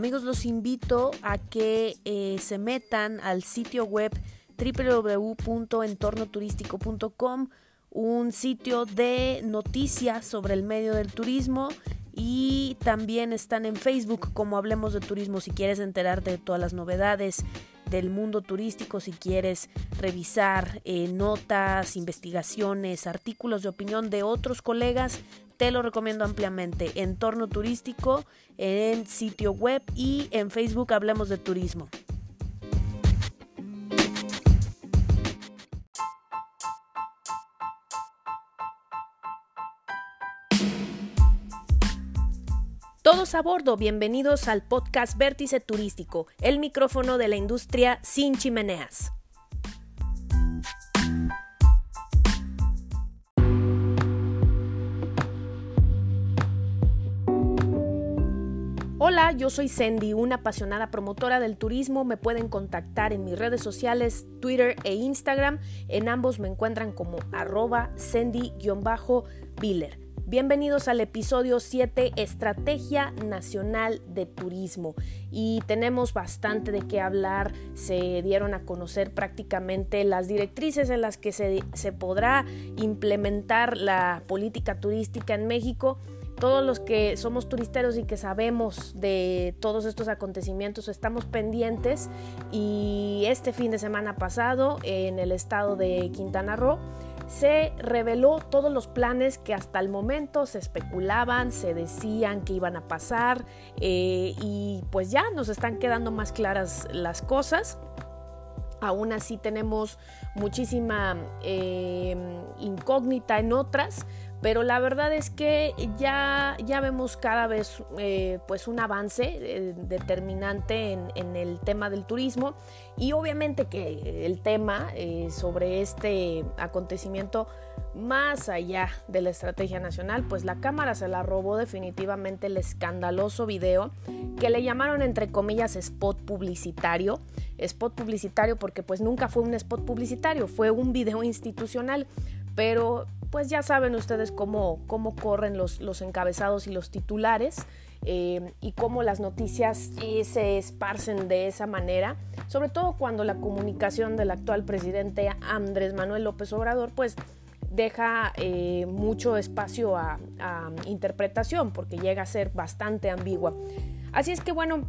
Amigos, los invito a que eh, se metan al sitio web www.entornoturístico.com, un sitio de noticias sobre el medio del turismo y también están en Facebook como Hablemos de Turismo. Si quieres enterarte de todas las novedades del mundo turístico, si quieres revisar eh, notas, investigaciones, artículos de opinión de otros colegas, te lo recomiendo ampliamente. Entorno turístico en sitio web y en Facebook Hablemos de Turismo. Todos a bordo, bienvenidos al podcast Vértice Turístico, el micrófono de la industria sin chimeneas. Hola, yo soy Sandy, una apasionada promotora del turismo. Me pueden contactar en mis redes sociales, Twitter e Instagram. En ambos me encuentran como arroba Sandy-Biller. Bienvenidos al episodio 7, Estrategia Nacional de Turismo. Y tenemos bastante de qué hablar. Se dieron a conocer prácticamente las directrices en las que se, se podrá implementar la política turística en México todos los que somos turisteros y que sabemos de todos estos acontecimientos estamos pendientes y este fin de semana pasado en el estado de Quintana Roo se reveló todos los planes que hasta el momento se especulaban, se decían que iban a pasar eh, y pues ya nos están quedando más claras las cosas. Aún así tenemos muchísima eh, incógnita en otras, pero la verdad es que ya, ya vemos cada vez eh, pues un avance eh, determinante en, el tema del turismo. Y obviamente que el tema eh, sobre este acontecimiento más allá de la estrategia nacional pues la cámara se la robó definitivamente el escandaloso video que le llamaron entre comillas spot publicitario. Spot publicitario porque pues nunca fue un spot publicitario fue un video institucional. Pero pues ya saben ustedes cómo, cómo corren los, los encabezados y los titulares eh, y cómo las noticias eh, se esparcen de esa manera, sobre todo cuando la comunicación del actual presidente Andrés Manuel López Obrador pues deja eh, mucho espacio a, a interpretación porque llega a ser bastante ambigua. Así es que bueno,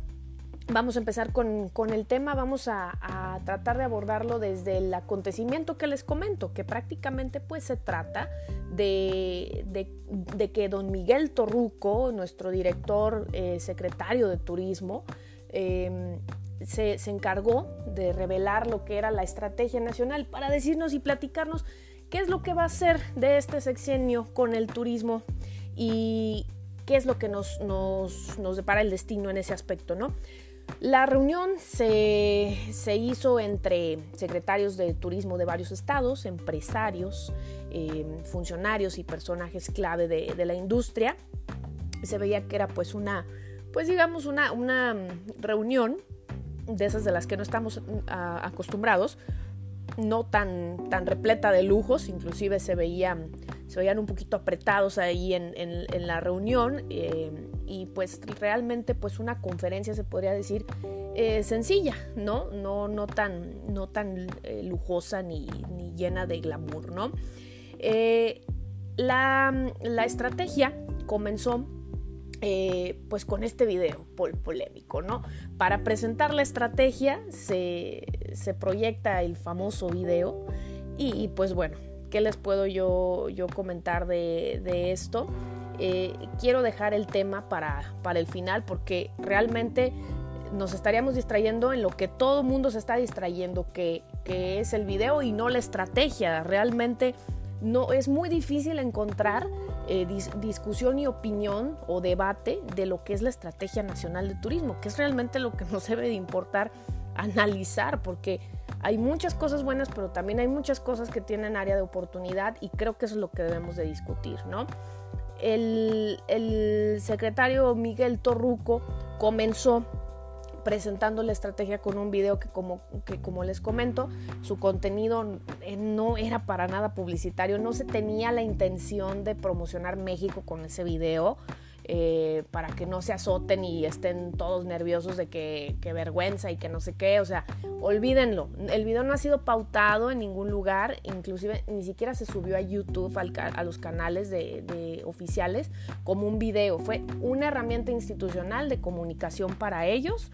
Vamos a empezar con, el tema, vamos a, tratar de abordarlo desde el acontecimiento que les comento, que prácticamente pues se trata de, que don Miguel Torruco, nuestro director eh, secretario de turismo, em, se, se, encargó de revelar lo que era la estrategia nacional para decirnos y platicarnos qué es lo que va a hacer de este sexenio con el turismo y qué es lo que nos, nos, nos depara el destino en ese aspecto, ¿no? La reunión se, hizo entre secretarios de turismo de varios estados, empresarios, eh, funcionarios y personajes clave de, la industria. Se veía que era pues una, pues digamos una, una reunión de esas de las que no estamos acostumbrados, no tan, tan repleta de lujos, inclusive se veían, se veían un poquito apretados ahí en, la reunión eh, y pues realmente pues una conferencia se podría decir eh, sencilla, ¿no? No, no tan, no tan eh, lujosa ni, ni, llena de glamour, ¿no? la, la estrategia comenzó pues con este video polémico, ¿no? Para presentar la estrategia se, proyecta el famoso video y, pues bueno, ¿qué les puedo yo, yo comentar de, esto? Eh, quiero dejar el tema para, para el final porque realmente nos estaríamos distrayendo en lo que todo mundo se está distrayendo, que, que es el video y no la estrategia. Realmente no es muy difícil encontrar eh, discusión y opinión o debate de lo que es la estrategia nacional de turismo, que es realmente lo que nos debe de importar analizar, porque hay muchas cosas buenas, pero también hay muchas cosas que tienen área de oportunidad y creo que eso es lo que debemos de discutir, ¿no? El, el secretario Miguel Torruco comenzó presentando la estrategia con un video que como, que como les comento, su contenido eh, no era para nada publicitario, no se tenía la intención de promocionar México con ese video. eh, para que no se azoten y estén todos nerviosos de que, vergüenza y que no sé qué. O sea, olvídenlo. El video no ha sido pautado en ningún lugar, inclusive ni siquiera se subió a YouTube, a los canales de, oficiales, como un video. Fue una herramienta institucional de comunicación para ellos.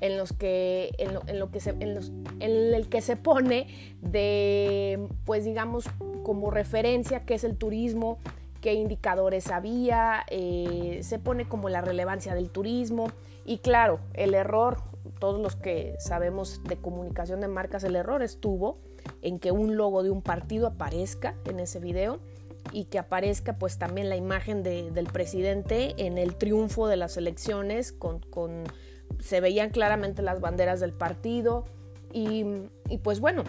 En, los que, en, lo, que se, en, el que se pone de, pues digamos, como referencia qué es el turismo, qué indicadores había, eh, se pone como la relevancia del turismo. Y claro, el error, todos los que sabemos de comunicación de marcas, el error estuvo en que un logo de un partido aparezca en ese video y que aparezca pues también la imagen del presidente en el triunfo de las elecciones con, se veían claramente las banderas del partido y, y pues bueno,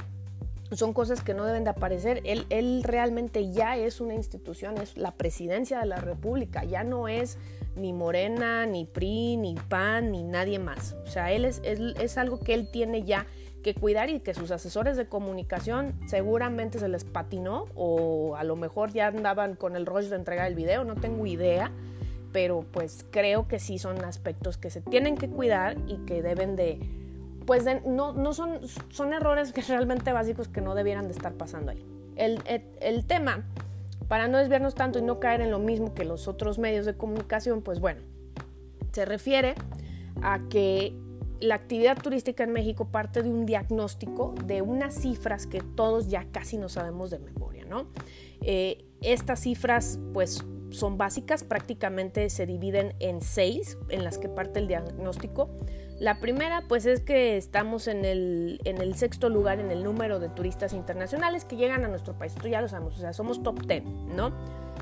son cosas que no deben de aparecer. Él, él, realmente ya es una institución, es la presidencia de la República, ya no es ni Morena, ni PRI, ni PAN, ni nadie más. O sea, él es, es, algo que él tiene ya que cuidar y que sus asesores de comunicación seguramente se les patinó o a lo mejor ya andaban con el rollo de entregar el video, no tengo idea, pero pues creo que sí son aspectos que se tienen que cuidar y que deben de pues no, no son, son errores que realmente básicos que no debieran de estar pasando ahí. El, el, tema, para no desviarnos tanto y no caer en lo mismo que los otros medios de comunicación, pues bueno, se refiere a que la actividad turística en México parte de un diagnóstico de unas cifras que todos ya casi no sabemos de memoria, ¿no? Eh, estas cifras, pues son básicas, prácticamente se dividen en seis en las que parte el diagnóstico. La primera, pues es que estamos en el, en el sexto lugar en el número de turistas internacionales que llegan a nuestro país. Esto ya lo sabemos, o sea, somos top 10, ¿no?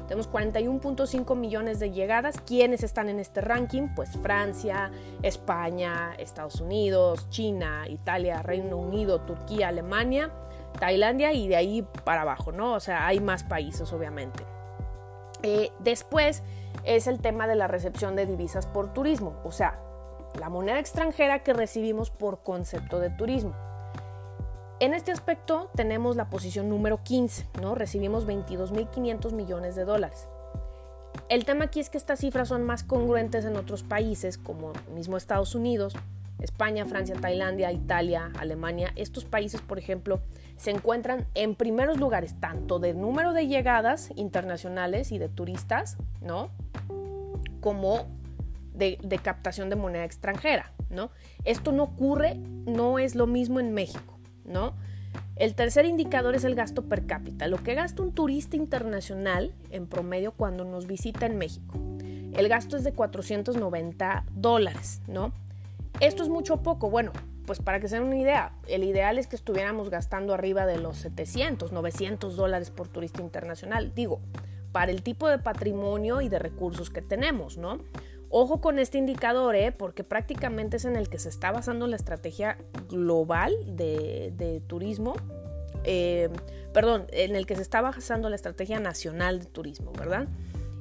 Tenemos 41.5 millones de llegadas. ¿Quiénes están en este ranking? Pues Francia, España, Estados Unidos, China, Italia, Reino Unido, Turquía, Alemania, Tailandia y de ahí para abajo, ¿no? O sea, hay más países, obviamente. Después es el tema de la recepción de divisas por turismo, o sea, la moneda extranjera que recibimos por concepto de turismo. En este aspecto tenemos la posición número 15, ¿no? Recibimos 22.500 millones de dólares. El tema aquí es que estas cifras son más congruentes en otros países como mismo Estados Unidos, España, Francia, Tailandia, Italia, Alemania. Estos países, por ejemplo, se encuentran en primeros lugares tanto de número de llegadas internacionales y de turistas, ¿no? Como de, captación de moneda extranjera, ¿no? Esto no ocurre, no es lo mismo en México, ¿no? El tercer indicador es el gasto per cápita, lo que gasta un turista internacional en promedio cuando nos visita en México. El gasto es de 490 dólares, ¿no? Esto es mucho poco. Bueno, pues para que se den una idea, el ideal es que estuviéramos gastando arriba de los 700, 900 dólares por turista internacional. Digo, para el tipo de patrimonio y de recursos que tenemos, ¿no? Ojo con este indicador, ¿eh? porque prácticamente es en el que se está basando la estrategia global de, turismo, eh, perdón, en el que se está basando la estrategia nacional de turismo, ¿verdad?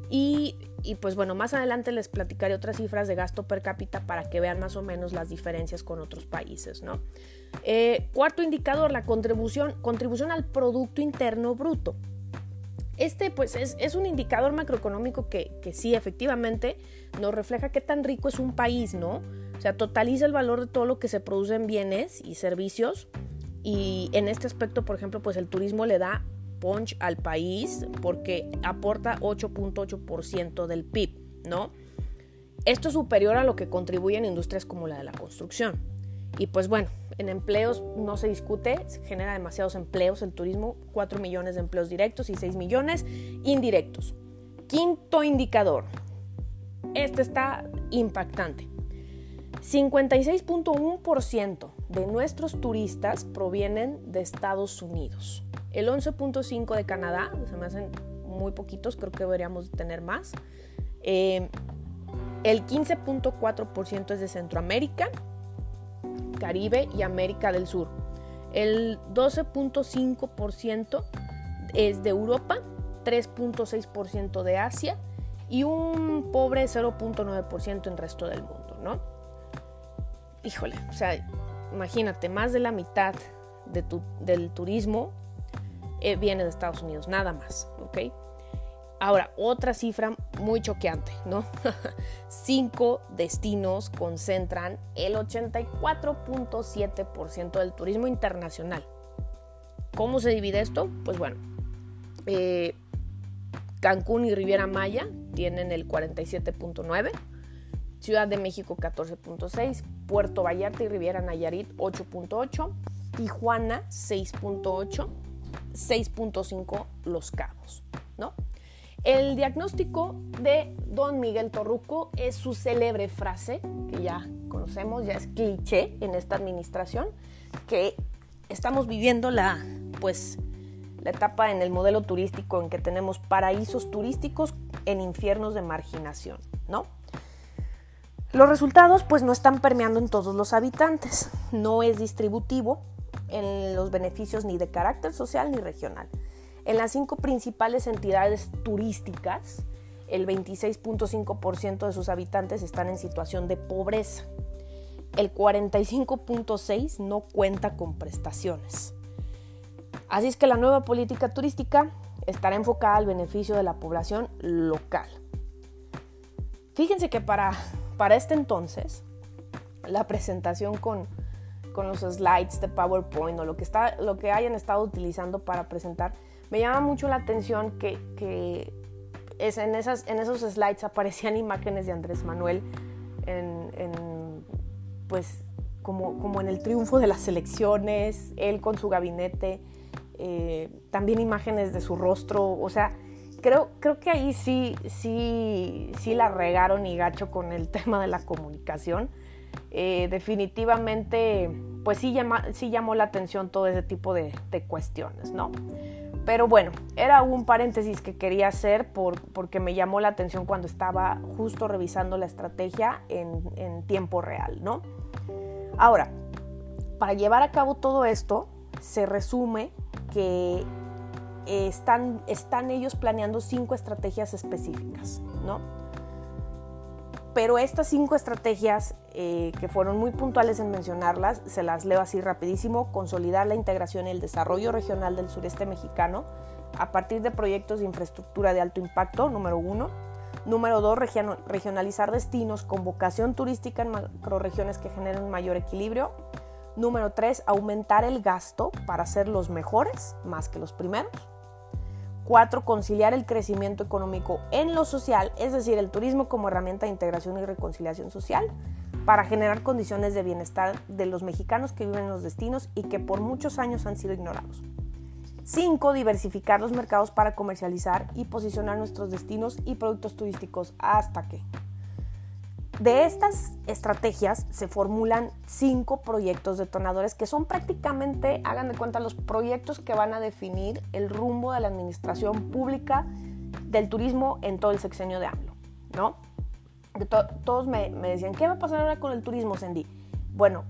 Y, pues bueno, más adelante les platicaré otras cifras de gasto per cápita para que vean más o menos las diferencias con otros países, ¿no? Eh, cuarto indicador, la contribución, contribución al Producto Interno Bruto. Este pues es, un indicador macroeconómico que, sí, efectivamente, nos refleja qué tan rico es un país, ¿no? O sea, totaliza el valor de todo lo que se produce en bienes y servicios. Y en este aspecto, por ejemplo, pues el turismo le da punch al país porque aporta 8.8% del PIB, ¿no? Esto es superior a lo que contribuyen industrias como la de la construcción. Y pues bueno, en empleos no se discute, genera demasiados empleos el turismo, 4 millones de empleos directos y 6 millones indirectos. Quinto indicador, este está impactante. 56.1% de nuestros turistas provienen de Estados Unidos. El 11.5% de Canadá, se me hacen muy poquitos, creo que deberíamos tener más. Eh, el 15.4% es de Centroamérica Caribe y América del Sur. El 12.5% es de Europa, 3.6% de Asia y un pobre 0.9% en resto del mundo, ¿no? Híjole, o sea, imagínate, más de la mitad del turismo eh, viene de Estados Unidos, nada más, ¿ok? Ahora, otra cifra muy choqueante, ¿no? Cinco destinos concentran el 84.7% del turismo internacional. ¿Cómo se divide esto? Pues bueno, eh, Cancún y Riviera Maya tienen el 47.9%, Ciudad de México 14.6%, Puerto Vallarta y Riviera Nayarit 8.8%, Tijuana 6.8%, 6.5% Los Cabos, ¿no? El diagnóstico de don Miguel Torruco es su célebre frase, que ya conocemos, ya es cliché en esta administración, que estamos viviendo la, pues, la etapa en el modelo turístico en que tenemos paraísos turísticos en infiernos de marginación, ¿no? Los resultados pues no están permeando en todos los habitantes, no es distributivo en los beneficios ni de carácter social ni regional. En las cinco principales entidades turísticas, el 26.5% de sus habitantes están en situación de pobreza. El 45.6% no cuenta con prestaciones. Así es que la nueva política turística estará enfocada al beneficio de la población local. Fíjense que para, para este entonces, la presentación con, con los slides de PowerPoint o lo que, está, lo que hayan estado utilizando para presentar me llama mucho la atención que, es en, esas, en esos slides aparecían imágenes de Andrés Manuel en, pues, como, como, en el triunfo de las elecciones, él con su gabinete, eh, también imágenes de su rostro, o sea, creo, creo que ahí sí, sí, sí la regaron y gacho con el tema de la comunicación. Eh, definitivamente, pues sí, sí llamó la atención todo ese tipo de, de cuestiones, ¿no? Pero bueno, era un paréntesis que quería hacer porque me llamó la atención cuando estaba justo revisando la estrategia en, tiempo real, ¿no? Ahora, para llevar a cabo todo esto, se resume que están, están ellos planeando cinco estrategias específicas, ¿no? Pero estas cinco estrategias, eh, que fueron muy puntuales en mencionarlas, se las leo así rapidísimo, consolidar la integración y el desarrollo regional del sureste mexicano a partir de proyectos de infraestructura de alto impacto, número uno. Número dos, regionalizar destinos con vocación turística en macroregiones que generen mayor equilibrio. Número tres, aumentar el gasto para ser los mejores más que los primeros. Cuatro, conciliar el crecimiento económico en lo social, es decir, el turismo como herramienta de integración y reconciliación social, para generar condiciones de bienestar de los mexicanos que viven en los destinos y que por muchos años han sido ignorados. Cinco, Diversificar los mercados para comercializar y posicionar nuestros destinos y productos turísticos hasta que de estas estrategias se formulan cinco proyectos detonadores que son prácticamente, hagan de cuenta, los proyectos que van a definir el rumbo de la administración pública del turismo en todo el sexenio de AMLO, ¿no? todos me, decían, ¿qué va a pasar ahora con el turismo, Sandy? Bueno,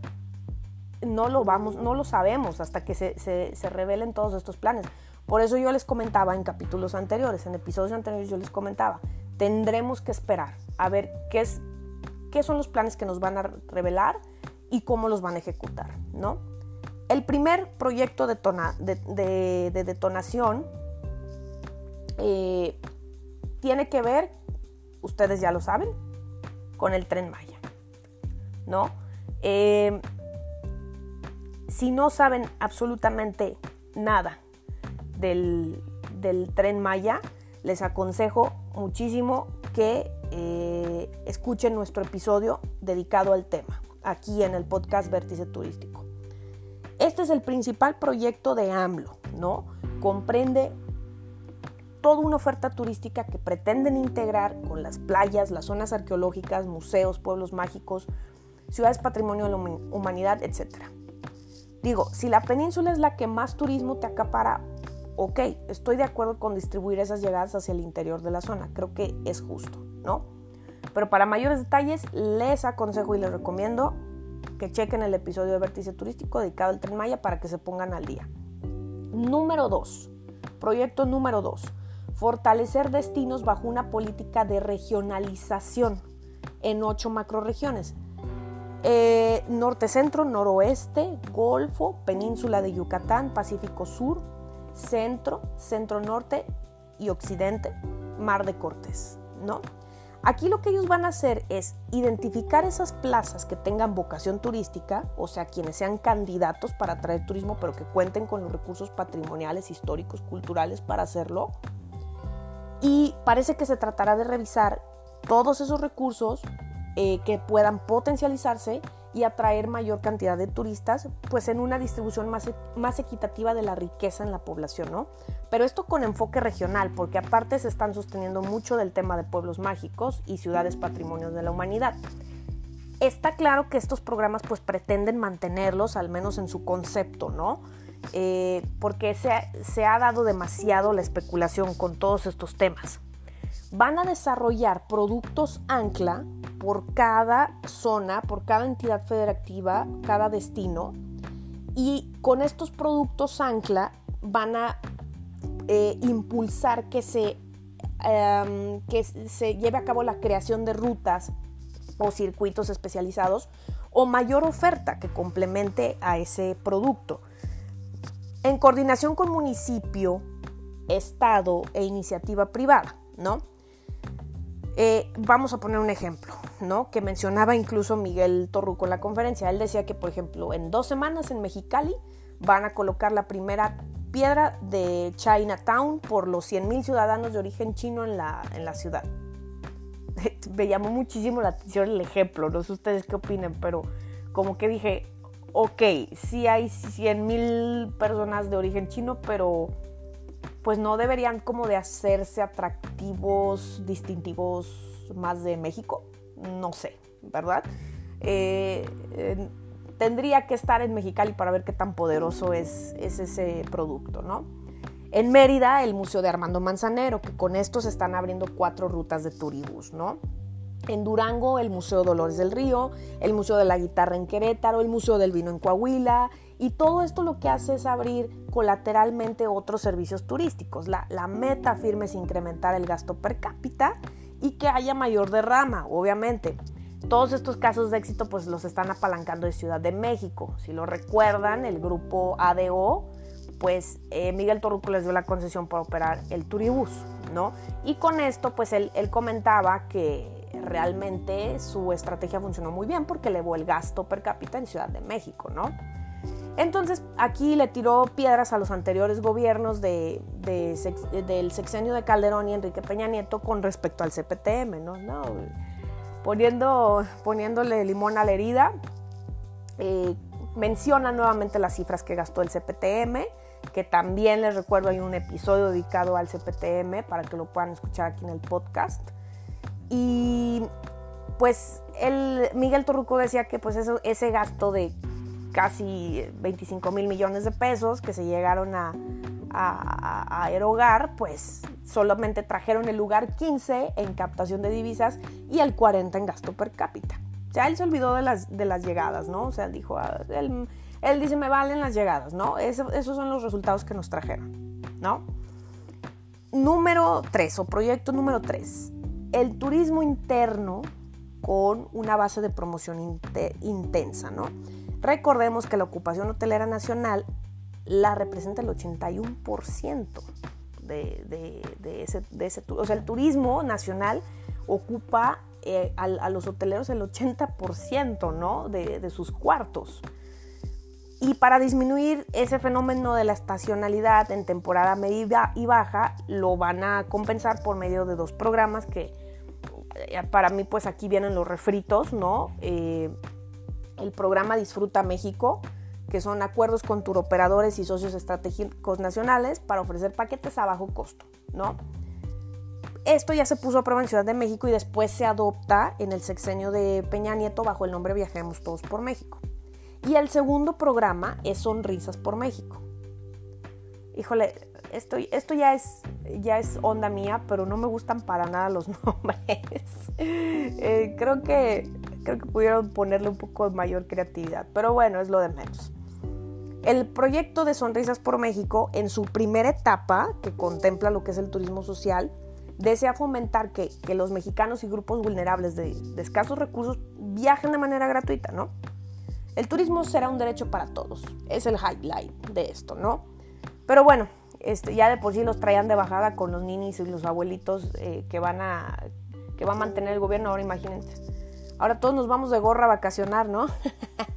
no lo vamos, no lo sabemos hasta que se, se revelen todos estos planes. Por eso yo les comentaba en capítulos anteriores, en episodios anteriores yo les comentaba, tendremos que esperar a ver qué es qué son los planes que nos van a revelar y cómo los van a ejecutar, ¿no? El primer proyecto de, detonación eh, tiene que ver, ustedes ya lo saben, con el tren Maya, ¿no? Eh, si no saben absolutamente nada del, del tren Maya, les aconsejo muchísimo que eh, escuchen nuestro episodio dedicado al tema, aquí en el podcast Vértice Turístico. Este es el principal proyecto de AMLO, ¿no? Comprende toda una oferta turística que pretenden integrar con las playas, las zonas arqueológicas, museos, pueblos mágicos, ciudades patrimonio de la humanidad, etc. Digo, si la península es la que más turismo te acapara, ok, estoy de acuerdo con distribuir esas llegadas hacia el interior de la zona, creo que es justo, ¿no? Pero para mayores detalles les aconsejo y les recomiendo que chequen el episodio de Vértice Turístico dedicado al Tren Maya para que se pongan al día. Número 2. Proyecto número 2. Fortalecer destinos bajo una política de regionalización en ocho macroregiones. Eh, norte, centro, noroeste, Golfo, Península de Yucatán, Pacífico Sur, centro, centro norte y occidente, Mar de Cortés, ¿no? Aquí lo que ellos van a hacer es identificar esas plazas que tengan vocación turística, o sea, quienes sean candidatos para atraer turismo, pero que cuenten con los recursos patrimoniales, históricos, culturales para hacerlo. Y parece que se tratará de revisar todos esos recursos eh, que puedan potencializarse y atraer mayor cantidad de turistas, pues en una distribución más, más equitativa de la riqueza en la población, ¿no? Pero esto con enfoque regional, porque aparte se están sosteniendo mucho del tema de pueblos mágicos y ciudades patrimonios de la humanidad. Está claro que estos programas pues pretenden mantenerlos, al menos en su concepto, ¿no? Eh, porque se se ha dado demasiado la especulación con todos estos temas van a desarrollar productos ancla por cada zona, por cada entidad federativa, cada destino. Y con estos productos ancla van a eh, impulsar que se, em, que se lleve a cabo la creación de rutas o circuitos especializados o mayor oferta que complemente a ese producto. En coordinación con municipio, Estado e iniciativa privada, ¿no? Eh, vamos a poner un ejemplo, Que mencionaba incluso Miguel Torruco en la conferencia. Él decía que, por ejemplo, en dos semanas en Mexicali van a colocar la primera piedra de Chinatown por los 100.000 ciudadanos de origen chino en la, en la ciudad. Me llamó muchísimo la atención el ejemplo, no sé ustedes qué opinen, pero como que dije, ok, sí hay 100.000 personas de origen chino, pero pues no deberían como de hacerse atractivos, distintivos más de México. No sé, ¿verdad? Eh, tendría que estar en Mexicali para ver qué tan poderoso es, es ese producto, ¿no? En Mérida, el Museo de Armando Manzanero, que con esto se están abriendo cuatro rutas de turibus, ¿no? En Durango, el Museo Dolores del Río, el Museo de la Guitarra en Querétaro, el Museo del Vino en Coahuila, y todo esto lo que hace es abrir colateralmente otros servicios turísticos. La, meta firme es incrementar el gasto per cápita y que haya mayor derrama, obviamente. Todos estos casos de éxito pues los están apalancando de Ciudad de México. Si lo recuerdan, el grupo ADO, pues eh, Miguel Torruco les dio la concesión para operar el Turibús, ¿no? Y con esto pues él, él comentaba que realmente su estrategia funcionó muy bien porque elevó el gasto per cápita en Ciudad de México, ¿no? Entonces aquí le tiró piedras a los anteriores gobiernos de, del sexenio de Calderón y Enrique Peña Nieto con respecto al CPTM, ¿no? no poniendo, poniéndole limón a la herida, eh, menciona nuevamente las cifras que gastó el CPTM, que también les recuerdo hay un episodio dedicado al CPTM para que lo puedan escuchar aquí en el podcast. Y pues el Miguel Torruco decía que pues ese gasto de casi 25 mil millones de pesos que se llegaron a, erogar, pues solamente trajeron el lugar 15 en captación de divisas y el 40 en gasto per cápita. Ya él se olvidó de las, de las llegadas, ¿no? O sea, dijo, ah, él, dice, me valen las llegadas, ¿no? esos son los resultados que nos trajeron, ¿no? Número 3 o proyecto número 3. El turismo interno con una base de promoción intensa, ¿no? Recordemos que la ocupación hotelera nacional la representa el 81% de, ese, de ese, o sea, el turismo nacional ocupa eh, a, los hoteleros el 80% ¿no? de, de sus cuartos. Y para disminuir ese fenómeno de la estacionalidad en temporada media y baja, lo van a compensar por medio de dos programas que eh, para mí pues aquí vienen los refritos, ¿no? Eh, el programa Disfruta México, que son acuerdos con turoperadores y socios estratégicos nacionales para ofrecer paquetes a bajo costo, ¿no? Esto ya se puso a prueba en Ciudad de México y después se adopta en el sexenio de Peña Nieto bajo el nombre Viajemos Todos por México. Y el segundo programa es Sonrisas por México. Híjole, esto, esto ya, es, ya es onda mía, pero no me gustan para nada los nombres. Eh, creo que Creo que pudieron ponerle un poco de mayor creatividad, pero bueno, es lo de menos. El proyecto de Sonrisas por México, en su primera etapa, que contempla lo que es el turismo social, desea fomentar que, los mexicanos y grupos vulnerables de, de, escasos recursos viajen de manera gratuita, ¿no? El turismo será un derecho para todos, es el highlight de esto, ¿no? Pero bueno, este, ya de por sí los traían de bajada con los ninis y los abuelitos eh, que van a que va a mantener el gobierno, ahora imagínense. Ahora todos nos vamos de gorra a vacacionar, ¿no?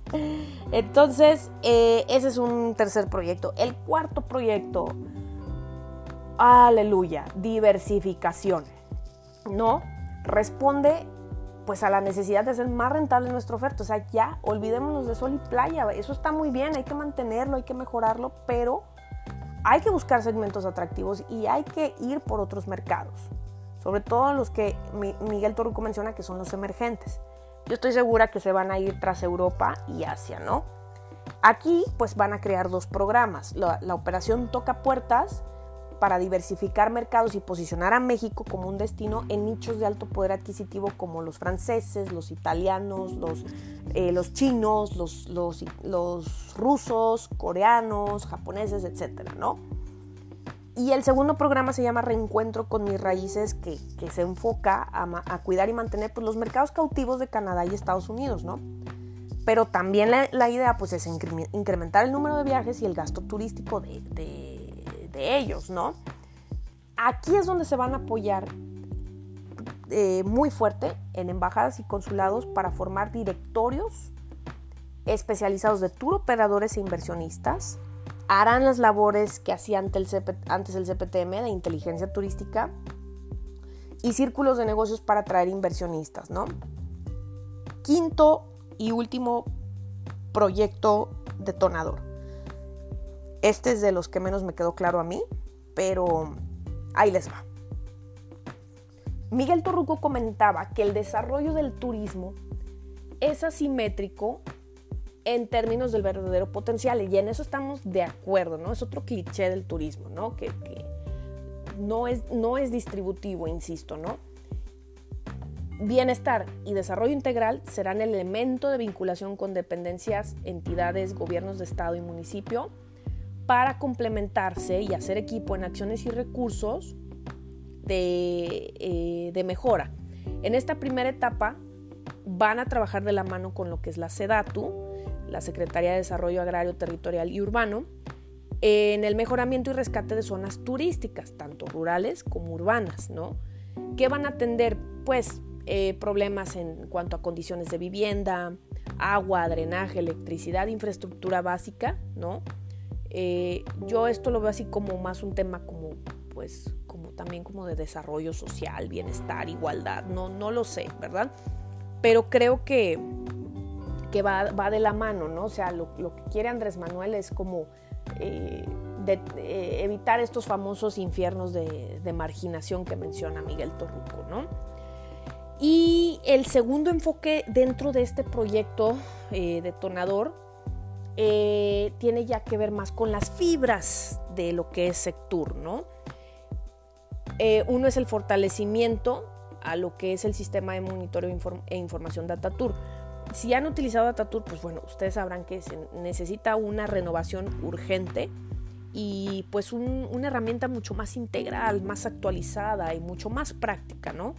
Entonces, eh, ese es un tercer proyecto. El cuarto proyecto, aleluya, diversificación, ¿no? Responde pues a la necesidad de ser más rentable nuestra oferta. O sea, ya olvidémonos de sol y playa. Eso está muy bien, hay que mantenerlo, hay que mejorarlo, pero hay que buscar segmentos atractivos y hay que ir por otros mercados. Sobre todo los que Miguel Torruco menciona que son los emergentes. Yo estoy segura que se van a ir tras Europa y Asia, ¿no? Aquí pues van a crear dos programas. La, la operación Toca Puertas para diversificar mercados y posicionar a México como un destino en nichos de alto poder adquisitivo como los franceses, los italianos, los, eh, los chinos, los, los, los, rusos, coreanos, japoneses, etcétera, ¿no? Y el segundo programa se llama Reencuentro con mis raíces, que, que se enfoca a, a, cuidar y mantener pues, los mercados cautivos de Canadá y Estados Unidos, ¿no? Pero también la, la idea pues, es incrementar el número de viajes y el gasto turístico de, de de ellos, ¿no? Aquí es donde se van a apoyar eh, muy fuerte en embajadas y consulados para formar directorios especializados de tour operadores e inversionistas. Harán las labores que hacía antes antes el CPTM de inteligencia turística y círculos de negocios para atraer inversionistas, ¿no? Quinto y último proyecto detonador. Este es de los que menos me quedó claro a mí, pero ahí les va. Miguel Torruco comentaba que el desarrollo del turismo es asimétrico en términos del verdadero potencial y en eso estamos de acuerdo, ¿no? Es otro cliché del turismo, ¿no? Que, no, es, no es distributivo, insisto, ¿no? Bienestar y desarrollo integral serán el elemento de vinculación con dependencias, entidades, gobiernos de Estado y municipio para complementarse y hacer equipo en acciones y recursos eh, de, mejora. En esta primera etapa van a trabajar de la mano con lo que es la SEDATU, la Secretaría de Desarrollo Agrario, Territorial y Urbano, en el mejoramiento y rescate de zonas turísticas, tanto rurales como urbanas, ¿no? Que van a atender, pues, eh, problemas en cuanto a condiciones de vivienda, agua, drenaje, electricidad, infraestructura básica, ¿no? Eh, yo esto lo veo así como más un tema como, pues, como también como de desarrollo social, bienestar, igualdad, no, no lo sé, ¿verdad? Pero creo que, que va, va de la mano, ¿no? O sea, lo, lo que quiere Andrés Manuel es como eh, eh, evitar estos famosos infiernos de, de, marginación que menciona Miguel Torruco, ¿no? Y el segundo enfoque dentro de este proyecto detonador eh, tiene ya que ver más con las fibras de lo que es Sectur, ¿no? Eh, uno es el fortalecimiento a lo que es el sistema de monitoreo e información DataTour. Si han utilizado DataTour, pues bueno, ustedes sabrán que se necesita una renovación urgente y pues una herramienta mucho más integral, más actualizada y mucho más práctica, ¿no?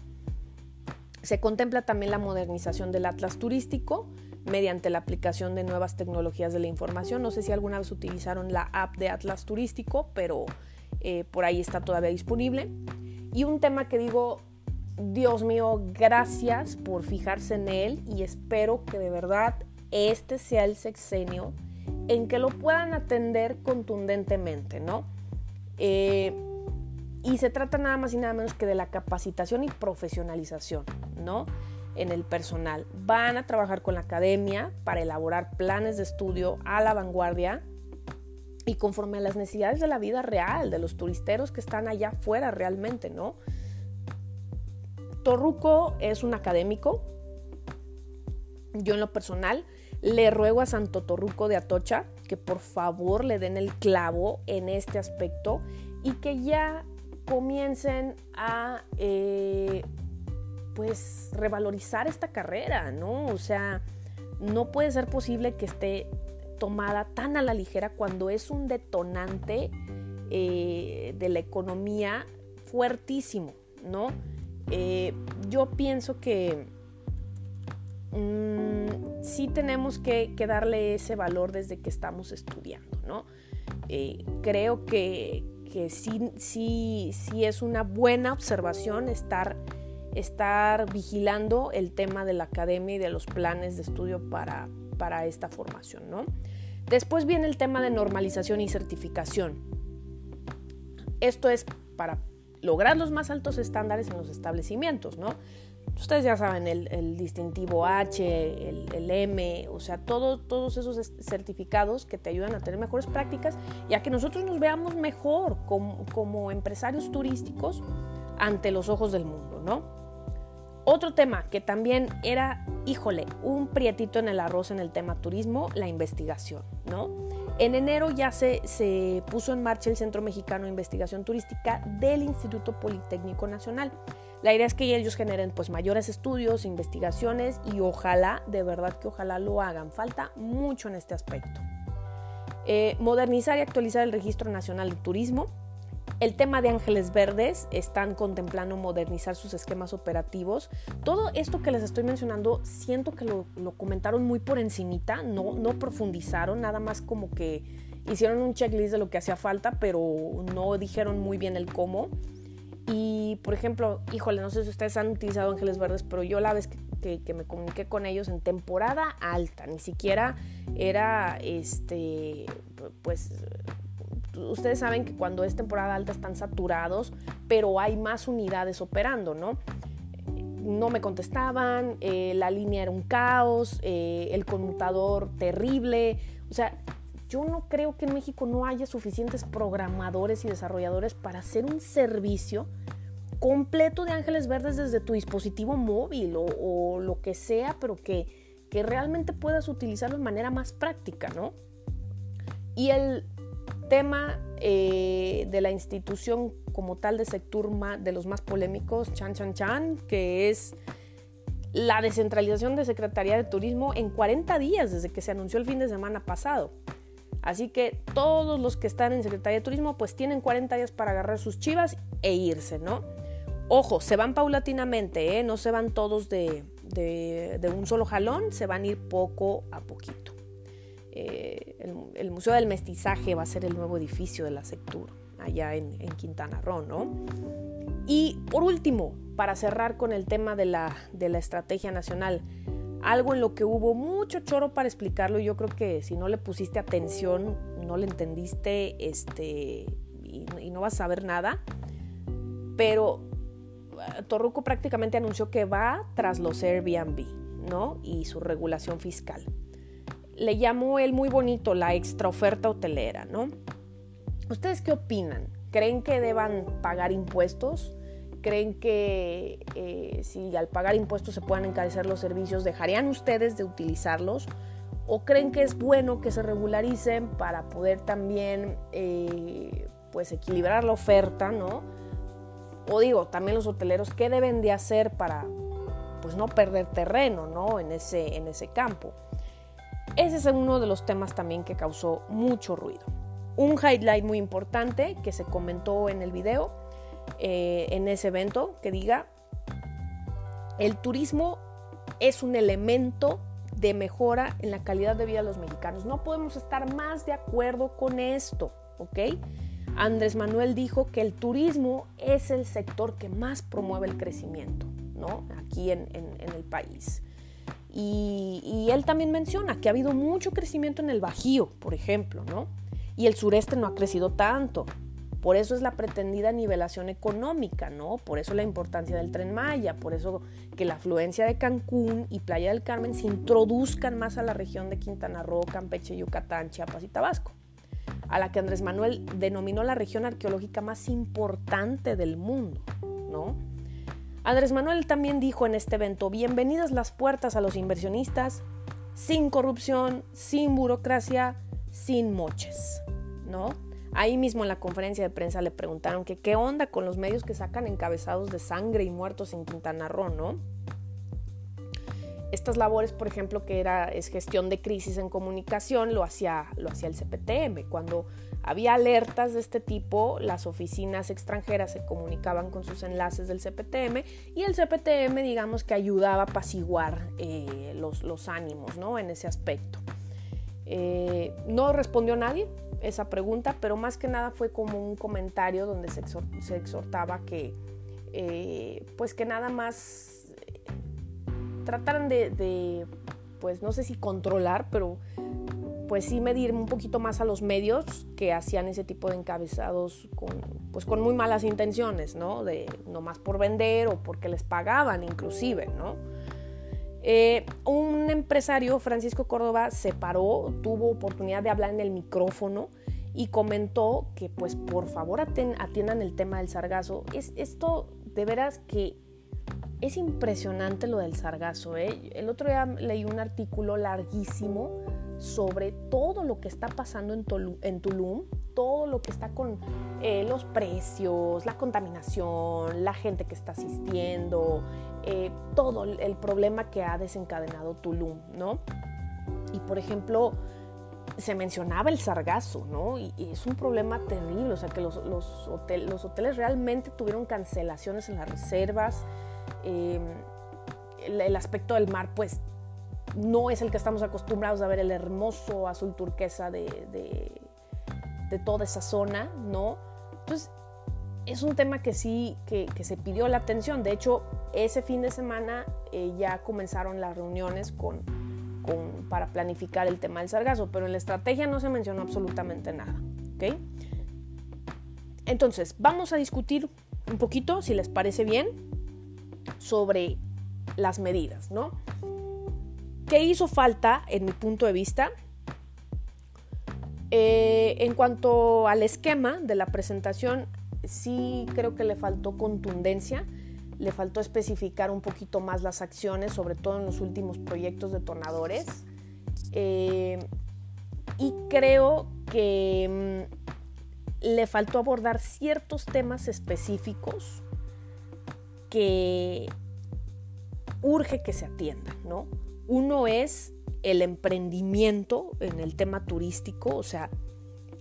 Se contempla también la modernización del Atlas turístico, mediante la aplicación de nuevas tecnologías de la información. No sé si alguna vez utilizaron la app de Atlas Turístico, pero eh, por ahí está todavía disponible. Y un tema que digo, Dios mío, gracias por fijarse en él y espero que de verdad este sea el sexenio en que lo puedan atender contundentemente, ¿no? Eh, y se trata nada más y nada menos que de la capacitación y profesionalización, ¿no? En el personal. Van a trabajar con la academia para elaborar planes de estudio a la vanguardia y conforme a las necesidades de la vida real, de los turisteros que están allá afuera realmente, ¿no? Torruco es un académico. Yo en lo personal le ruego a Santo Torruco de Atocha que por favor le den el clavo en este aspecto y que ya comiencen a eh, pues revalorizar esta carrera, ¿no? O sea, no puede ser posible que esté tomada tan a la ligera cuando es un detonante eh, de la economía fuertísimo, ¿no? Eh, yo pienso que mm, sí tenemos que, darle ese valor desde que estamos estudiando, ¿no? Eh, creo que, que sí, sí, sí es una buena observación estar, estar vigilando el tema de la academia y de los planes de estudio para, para esta formación. ¿no? Después viene el tema de normalización y certificación. Esto es para lograr los más altos estándares en los establecimientos, ¿no? Ustedes ya saben, el, distintivo H, el, M, o sea, todos esos certificados que te ayudan a tener mejores prácticas y a que nosotros nos veamos mejor como, como empresarios turísticos ante los ojos del mundo, ¿no? Otro tema que también era, híjole, un prietito en el arroz en el tema turismo, la investigación, ¿no? En enero ya se, se puso en marcha el Centro Mexicano de Investigación Turística del Instituto Politécnico Nacional. La idea es que ellos generen pues mayores estudios, investigaciones y ojalá, de verdad que ojalá lo hagan. Falta mucho en este aspecto. Eh, modernizar y actualizar el Registro Nacional de Turismo. El tema de Ángeles Verdes, están contemplando modernizar sus esquemas operativos. Todo esto que les estoy mencionando, siento que lo, comentaron muy por encimita, no, no profundizaron, nada más como que hicieron un checklist de lo que hacía falta, pero no dijeron muy bien el cómo. Y, por ejemplo, híjole, no sé si ustedes han utilizado Ángeles Verdes, pero yo la vez que, me comuniqué con ellos en temporada alta, ni siquiera era, este, pues, ustedes saben que cuando es temporada alta están saturados, pero hay más unidades operando, ¿no? No me contestaban, eh, la línea era un caos, eh, el conmutador terrible, o sea, yo no creo que en México no haya suficientes programadores y desarrolladores para hacer un servicio completo de ángeles verdes desde tu dispositivo móvil o, lo que sea, pero que, que, realmente puedas utilizarlo de manera más práctica, ¿no? Y el tema eh, de la institución como tal de sector de los más polémicos, Chan Chan Chan, que es la descentralización de Secretaría de Turismo en 40 días desde que se anunció el fin de semana pasado. Así que todos los que están en Secretaría de Turismo pues tienen 40 días para agarrar sus chivas e irse, ¿no? Ojo, se van paulatinamente, ¿eh? no se van todos de, un solo jalón, se van a ir poco a poquito. El, Museo del Mestizaje va a ser el nuevo edificio de la Sectur, allá en, Quintana Roo, ¿no? Y por último, para cerrar con el tema de la, de la estrategia nacional, algo en lo que hubo mucho choro para explicarlo y yo creo que si no le pusiste atención, no le entendiste este, y, no vas a saber nada. Pero eh, Torruco prácticamente anunció que va tras los Airbnb, ¿no? Y su regulación fiscal. Le llamó él muy bonito la extra oferta hotelera, ¿no? ¿Ustedes qué opinan? ¿Creen que deban pagar impuestos? ¿Creen que eh, si al pagar impuestos se puedan encarecer los servicios, dejarían ustedes de utilizarlos? ¿O creen que es bueno que se regularicen para poder también eh, pues equilibrar la oferta, ¿no? O digo, también los hoteleros, ¿qué deben de hacer para pues no perder terreno, ¿no? En ese, en ese campo. Ese es uno de los temas también que causó mucho ruido. Un highlight muy importante que se comentó en el video eh, en ese evento que diga, el turismo es un elemento de mejora en la calidad de vida de los mexicanos. No podemos estar más de acuerdo con esto, ¿ok? Andrés Manuel dijo que el turismo es el sector que más promueve el crecimiento, ¿no? Aquí en, el país. Y, él también menciona que ha habido mucho crecimiento en el Bajío, por ejemplo, ¿no? Y el sureste no ha crecido tanto. Por eso es la pretendida nivelación económica, ¿no? Por eso la importancia del tren Maya, por eso que la afluencia de Cancún y Playa del Carmen se introduzcan más a la región de Quintana Roo, Campeche, Yucatán, Chiapas y Tabasco, a la que Andrés Manuel denominó la región arqueológica más importante del mundo, ¿no? Andrés Manuel también dijo en este evento, bienvenidas las puertas a los inversionistas, sin corrupción, sin burocracia, sin moches, ¿no? Ahí mismo en la conferencia de prensa le preguntaron que qué onda con los medios que sacan encabezados de sangre y muertos en Quintana Roo, ¿no? Estas labores, por ejemplo, que era es gestión de crisis en comunicación, lo hacía, lo hacía el CPTM. Cuando había alertas de este tipo, las oficinas extranjeras se comunicaban con sus enlaces del CPTM y el CPTM, digamos que ayudaba a apaciguar eh, los, ánimos ¿no? en ese aspecto. Eh, no respondió nadie esa pregunta, pero más que nada fue como un comentario donde se, exhortaba que, eh, pues que nada más trataran de, pues no sé si controlar, pero pues sí medir un poquito más a los medios que hacían ese tipo de encabezados con, pues con muy malas intenciones, ¿no? De más por vender o porque les pagaban inclusive, ¿no? Eh, un empresario, Francisco Córdoba, se paró, tuvo oportunidad de hablar en el micrófono y comentó que pues por favor atiendan el tema del sargazo. Es, esto de veras que es impresionante lo del sargazo. ¿eh? El otro día leí un artículo larguísimo sobre todo lo que está pasando en, Tulum, todo lo que está con eh, los precios, la contaminación, la gente que está asistiendo, eh, todo el problema que ha desencadenado Tulum, ¿no? Y por ejemplo, se mencionaba el sargazo, ¿no? Y, es un problema terrible, o sea que los, hoteles realmente tuvieron cancelaciones en las reservas. Em, el, aspecto del mar, pues no es el que estamos acostumbrados a ver, el hermoso azul turquesa de, de, toda esa zona, ¿no? Entonces, es un tema que sí, que, se pidió la atención. De hecho, ese fin de semana eh, ya comenzaron las reuniones con, con, para planificar el tema del sargazo, pero en la estrategia no se mencionó absolutamente nada, ¿ok? Entonces, vamos a discutir un poquito, si les parece bien, sobre las medidas, ¿no? ¿Qué hizo falta, en mi punto de vista? Eh, en cuanto al esquema de la presentación, sí creo que le faltó contundencia, le faltó especificar un poquito más las acciones, sobre todo en los últimos proyectos detonadores. Eh, y creo que mm, le faltó abordar ciertos temas específicos que urge que se atiendan, ¿no? Uno es el emprendimiento en el tema turístico, o sea,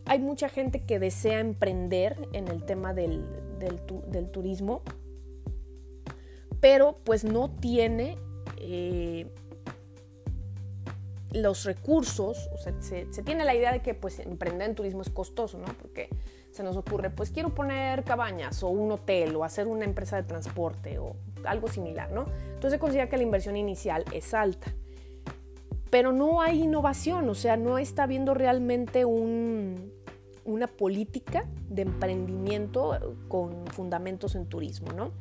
hay mucha gente que desea emprender en el tema del, turismo, pero pues no tiene eh, los recursos, o sea, se, tiene la idea de que pues emprender en turismo es costoso, ¿no? Porque se nos ocurre, pues quiero poner cabañas o un hotel o hacer una empresa de transporte o algo similar, ¿no? Entonces se considera que la inversión inicial es alta. Pero no hay innovación, o sea, no está habiendo realmente una política de emprendimiento con fundamentos en turismo, ¿no?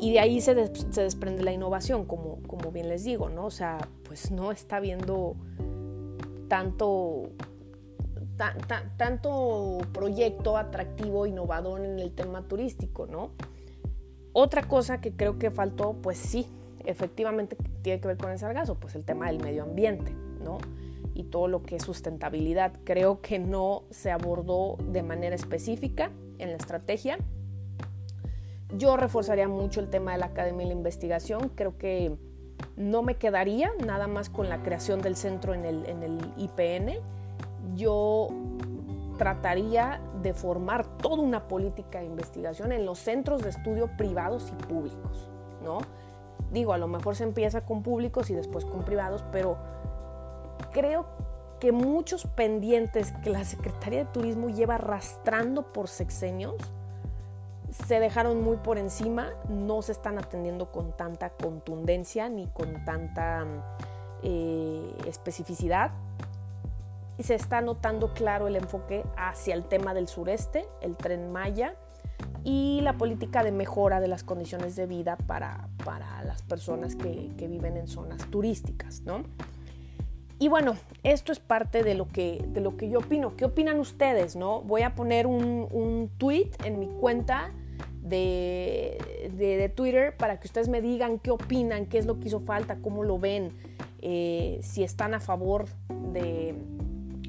Y de ahí se, desprende la innovación, como, como bien les digo, ¿no? O sea, pues no está habiendo tanto, tanto proyecto atractivo, innovador en el tema turístico, ¿no? Otra cosa que creo que faltó, pues sí, efectivamente tiene que ver con el sargazo, pues el tema del medio ambiente, ¿no? Y todo lo que es sustentabilidad. Creo que no se abordó de manera específica en la estrategia. Yo reforzaría mucho el tema de la Academia de la Investigación. Creo que no me quedaría nada más con la creación del centro en el, en el IPN. Yo trataría de formar toda una política de investigación en los centros de estudio privados y públicos, ¿no? Digo, a lo mejor se empieza con públicos y después con privados, pero creo que muchos pendientes que la Secretaría de Turismo lleva arrastrando por sexenios se dejaron muy por encima, no se están atendiendo con tanta contundencia ni con tanta eh, especificidad se está notando claro el enfoque hacia el tema del sureste, el tren Maya y la política de mejora de las condiciones de vida para, para las personas que, que, viven en zonas turísticas, ¿no? Y bueno, esto es parte de lo que, de lo que yo opino. ¿Qué opinan ustedes, no? Voy a poner un, un tweet en mi cuenta de, de, de, Twitter para que ustedes me digan qué opinan, qué es lo que hizo falta, cómo lo ven, eh, si están a favor de,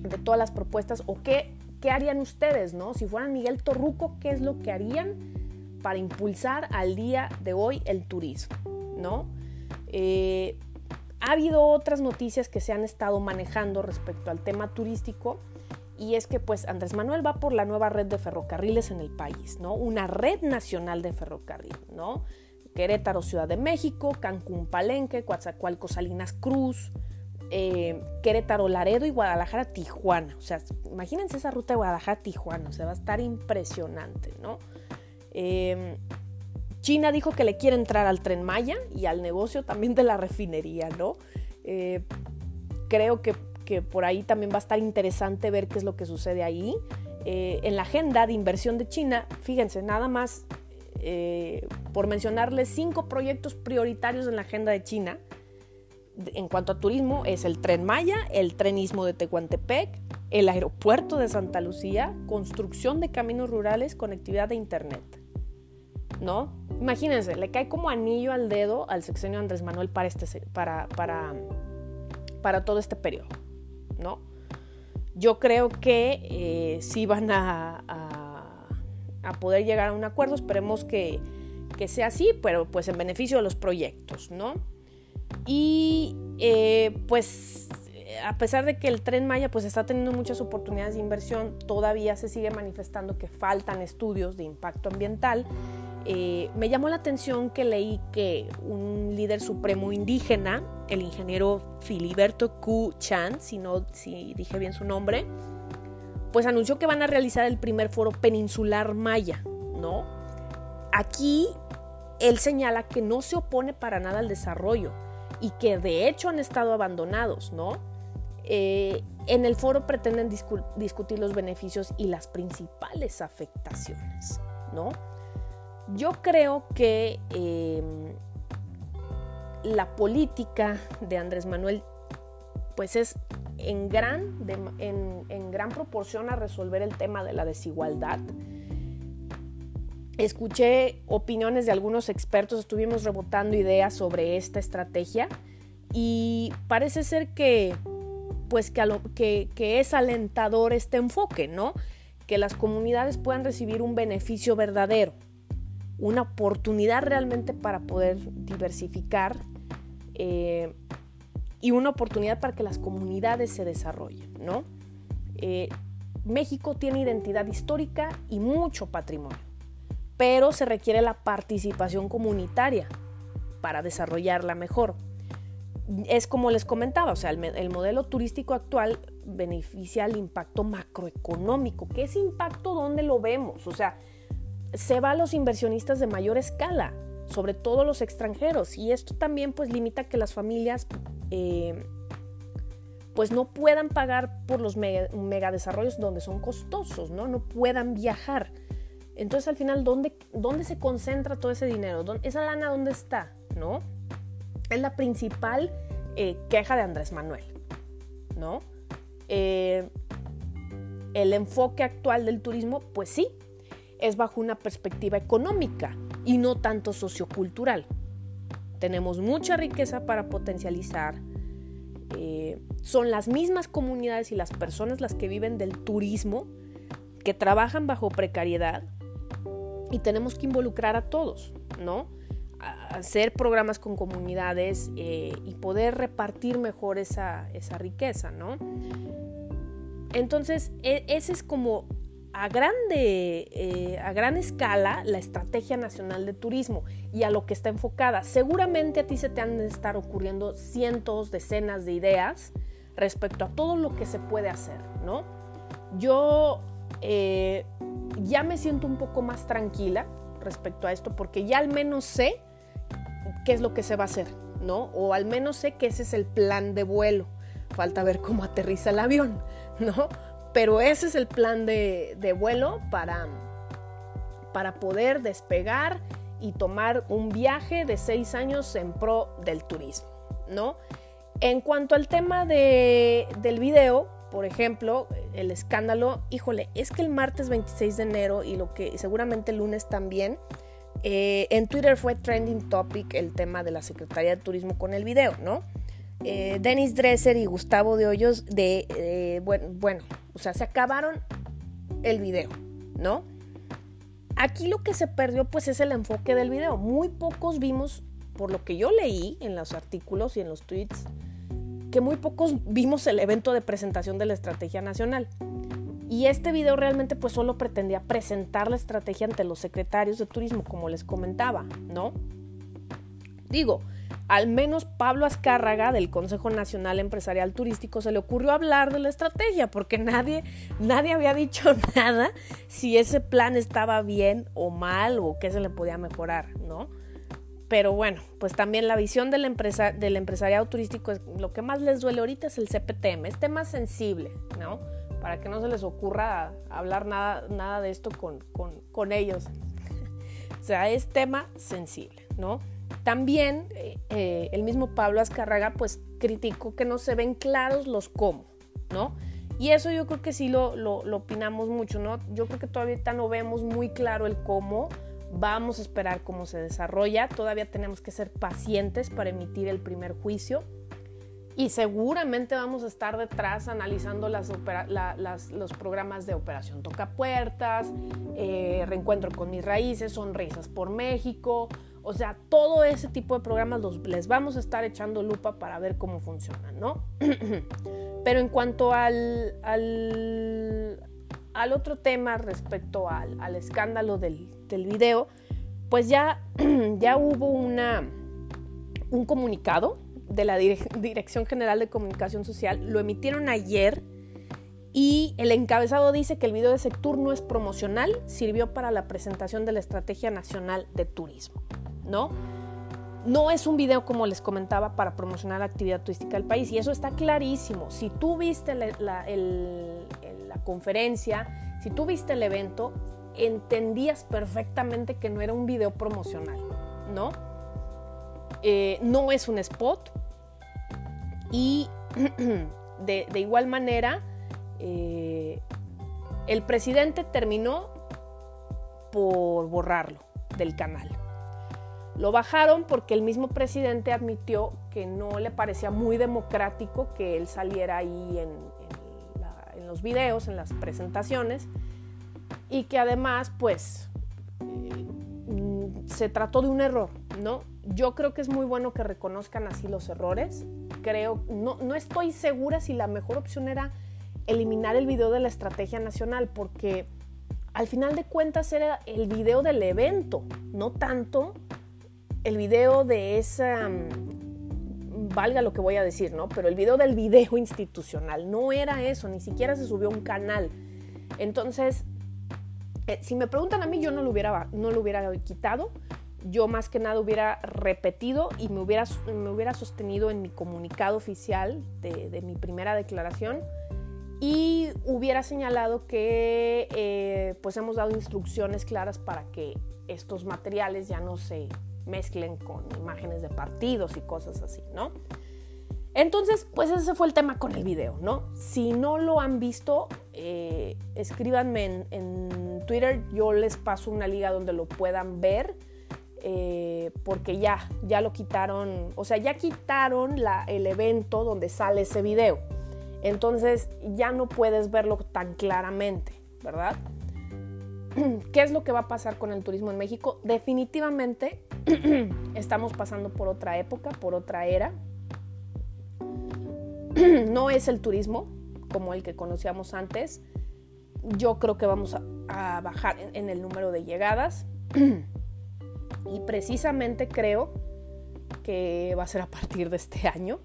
de todas las propuestas o qué ¿qué harían ustedes, no? Si fueran Miguel Torruco, ¿qué es lo que harían para impulsar al día de hoy el turismo, no? Eh, ha habido otras noticias que se han estado manejando respecto al tema turístico y es que pues Andrés Manuel va por la nueva red de ferrocarriles en el país, ¿no? Una red nacional de ferrocarril, ¿no? Querétaro, Ciudad de México, Cancún, Palenque, Coatzacoalcos, Salinas Cruz, eh, Querétaro, Laredo y Guadalajara, Tijuana. O sea, imagínense esa ruta de Guadalajara, Tijuana. O sea, va a estar impresionante, ¿no? Em, China dijo que le quiere entrar al tren Maya y al negocio también de la refinería, ¿no? Eh, creo que, por ahí también va a estar interesante ver qué es lo que sucede ahí. Eh, en la agenda de inversión de China, fíjense, nada más por mencionarles cinco proyectos prioritarios en la agenda de China, en cuanto a turismo, es el tren Maya, el trenismo de Tehuantepec, el aeropuerto de Santa Lucía, construcción de caminos rurales, conectividad de Internet. ¿No? Imagínense, le cae como anillo al dedo al sexenio Andrés Manuel para, este, para, para, para todo este periodo, ¿no? Yo creo que eh, sí van a, a, poder llegar a un acuerdo, esperemos que, que, sea así, pero pues en beneficio de los proyectos, ¿no? Y eh, pues a pesar de que el tren Maya pues está teniendo muchas oportunidades de inversión, todavía se sigue manifestando que faltan estudios de impacto ambiental eh, me llamó la atención que leí que un líder supremo indígena, el ingeniero Filiberto Q. Chan, si, no, si dije bien su nombre, pues anunció que van a realizar el primer foro peninsular maya, ¿no? Aquí él señala que no se opone para nada al desarrollo y que de hecho han estado abandonados, ¿no? Eh, en el foro pretenden discutir los beneficios y las principales afectaciones, ¿no? Yo creo que em, la política de Andrés Manuel pues es en gran, en, gran proporción a resolver el tema de la desigualdad. Escuché opiniones de algunos expertos, estuvimos rebotando ideas sobre esta estrategia y parece ser que pues que, es alentador este enfoque, ¿no? Que las comunidades puedan recibir un beneficio verdadero una oportunidad realmente para poder diversificar eh, y una oportunidad para que las comunidades se desarrollen, ¿no? Eh, México tiene identidad histórica y mucho patrimonio, pero se requiere la participación comunitaria para desarrollarla mejor. Es como les comentaba, o sea, el, el modelo turístico actual beneficia al impacto macroeconómico. ¿Qué es impacto? ¿Dónde lo vemos? O sea, se va a los inversionistas de mayor escala, sobre todo los extranjeros. Y esto también pues limita que las familias eh, pues no puedan pagar por los mega, desarrollos donde son costosos, ¿no? No puedan viajar. Entonces al final, ¿dónde, dónde se concentra todo ese dinero? ¿Esa lana dónde está? ¿No? Es la principal eh, queja de Andrés Manuel, ¿no? Eh, el enfoque actual del turismo, pues sí, es bajo una perspectiva económica y no tanto sociocultural. Tenemos mucha riqueza para potencializar. Eh, son las mismas comunidades y las personas las que viven del turismo, que trabajan bajo precariedad y tenemos que involucrar a todos, ¿no? hacer programas con comunidades eh, y poder repartir mejor esa, esa riqueza, ¿no? Entonces, e, ese es como a, grande, eh, a gran escala la Estrategia Nacional de Turismo y a lo que está enfocada. Seguramente a ti se te han de estar ocurriendo cientos, decenas de ideas respecto a todo lo que se puede hacer, ¿no? Yo eh, ya me siento un poco más tranquila respecto a esto porque ya al menos sé qué es lo que se va a hacer, ¿no? O al menos sé que ese es el plan de vuelo. Falta ver cómo aterriza el avión, ¿no? Pero ese es el plan de, vuelo para, para poder despegar y tomar un viaje de seis años en pro del turismo, ¿no? En cuanto al tema del video, por ejemplo, el escándalo, híjole, es que el martes 26 de enero y lo que seguramente el lunes también, eh, en Twitter fue trending topic el tema de la Secretaría de Turismo con el video, ¿no? Eh, Dennis Dresser y Gustavo de Hoyos de, eh, bueno, bueno, o sea, se acabaron el video, ¿no? Aquí lo que se perdió pues es el enfoque del video. Muy pocos vimos, por lo que yo leí en los artículos y en los tweets, que muy pocos vimos el evento de presentación de la estrategia nacional. Y este video realmente pues solo pretendía presentar la estrategia ante los secretarios de turismo, como les comentaba, ¿no? Digo, al menos Pablo Azcárraga del Consejo Nacional Empresarial Turístico se le ocurrió hablar de la estrategia, porque nadie, nadie había dicho nada si ese plan estaba bien o mal o qué se le podía mejorar, ¿no? Pero bueno, pues también la visión del, empresa, del empresariado turístico es lo que más les duele ahorita es el CPTM, es tema sensible, ¿no? Para que no se les ocurra hablar nada, nada de esto con, con, con ellos. o sea, es tema sensible, ¿no? También eh, eh, el mismo Pablo Azcarraga pues criticó que no se ven claros los cómo, ¿no? Y eso yo creo que sí lo, lo, opinamos mucho, ¿no? Yo creo que todavía no vemos muy claro el cómo, vamos a esperar cómo se desarrolla, todavía tenemos que ser pacientes para emitir el primer juicio. Y seguramente vamos a estar detrás analizando las, los programas de Operación Toca Puertas, eh, Reencuentro con mis raíces, Sonrisas por México, o sea, todo ese tipo de programas los, les vamos a estar echando lupa para ver cómo funcionan, ¿no? Pero en cuanto al, al, otro tema respecto al, escándalo del, del, video, pues ya, ya hubo una, un comunicado de la Dirección General de Comunicación Social, lo emitieron ayer y el encabezado dice que el video de Sectur no es promocional, sirvió para la presentación de la Estrategia Nacional de Turismo. ¿no? No es un video, como les comentaba, para promocionar la actividad turística del país. Y eso está clarísimo. Si tú viste la, conferencia, si tú viste el evento, entendías perfectamente que no era un video promocional, ¿no? Eh, no es un spot. Y de, igual manera, eh, el presidente terminó por borrarlo del canal. Lo bajaron porque el mismo presidente admitió que no le parecía muy democrático que él saliera ahí en, los videos, en las presentaciones, y que además, pues, eh, se trató de un error, ¿no? Yo creo que es muy bueno que reconozcan así los errores. Creo, no, no estoy segura si la mejor opción era eliminar el video de la estrategia nacional, porque al final de cuentas era el video del evento, no tanto el video de esa, mm, valga lo que voy a decir, ¿no? Pero el video del video institucional no era eso, ni siquiera se subió un canal. Entonces, eh, si me preguntan a mí, yo no lo hubiera, no lo hubiera quitado. Yo más que nada hubiera repetido y me hubiera, me hubiera sostenido en mi comunicado oficial de, mi primera declaración y hubiera señalado que eh, pues hemos dado instrucciones claras para que estos materiales ya no se mezclen con imágenes de partidos y cosas así, ¿no? Entonces, pues ese fue el tema con el video, ¿no? Si no lo han visto, eh, escríbanme en, Twitter, yo les paso una liga donde lo puedan ver, eh, porque ya, ya lo quitaron, o sea, ya quitaron la, el evento donde sale ese video. Entonces, ya no puedes verlo tan claramente, ¿verdad? ¿Qué es lo que va a pasar con el turismo en México? Definitivamente estamos pasando por otra época, por otra era. no es el turismo como el que conocíamos antes. Yo creo que vamos a, bajar en, el número de llegadas. y precisamente creo que va a ser a partir de este año.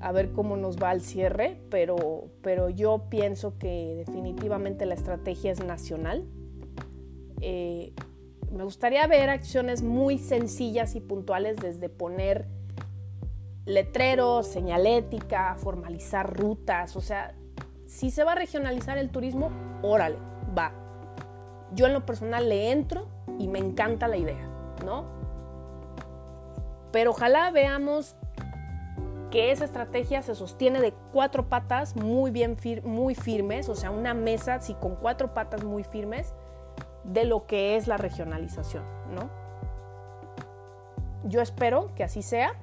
A ver cómo nos va al cierre, pero, pero yo pienso que definitivamente la estrategia es nacional. Eh, me gustaría ver acciones muy sencillas y puntuales desde poner letreros, señalética, formalizar rutas, o sea, si se va a regionalizar el turismo, órale, va. Yo en lo personal le entro y me encanta la idea, ¿no? Pero ojalá veamos que esa estrategia se sostiene de cuatro patas muy bien muy firmes, o sea, una mesa sí con cuatro patas muy firmes de lo que es la regionalización, ¿no? Yo espero que así sea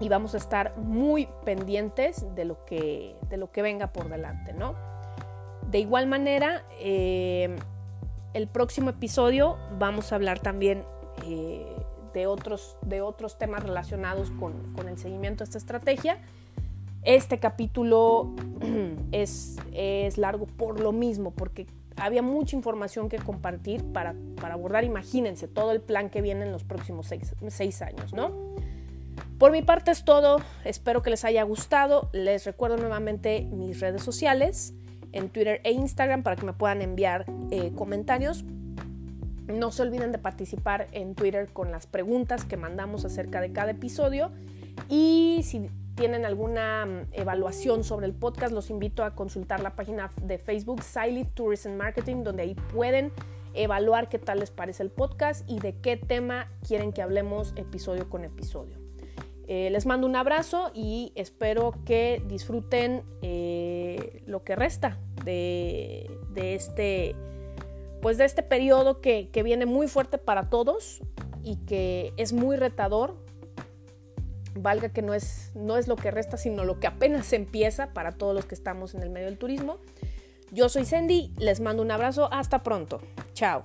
y vamos a estar muy pendientes de lo que, de lo que venga por delante, ¿no? De igual manera, eh, el próximo episodio vamos a hablar también eh, de, otros, de otros temas relacionados con, con, el seguimiento de esta estrategia. Este capítulo es, es largo por lo mismo, porque había mucha información que compartir para, abordar, imagínense, todo el plan que viene en los próximos seis, años, ¿no? Por mi parte es todo, espero que les haya gustado. Les recuerdo nuevamente mis redes sociales en Twitter e Instagram para que me puedan enviar eh, comentarios. No se olviden de participar en Twitter con las preguntas que mandamos acerca de cada episodio. Y si tienen alguna mm, evaluación sobre el podcast, los invito a consultar la página de Facebook Siley Tourism Marketing, donde ahí pueden evaluar qué tal les parece el podcast y de qué tema quieren que hablemos episodio con episodio. Eh, les mando un abrazo y espero que disfruten eh, lo que resta de, este pues de este periodo que, que, viene muy fuerte para todos y que es muy retador. Valga que no es, no es lo que resta, sino lo que apenas empieza para todos los que estamos en el medio del turismo. Yo soy Sandy, les mando un abrazo, hasta pronto. Chao.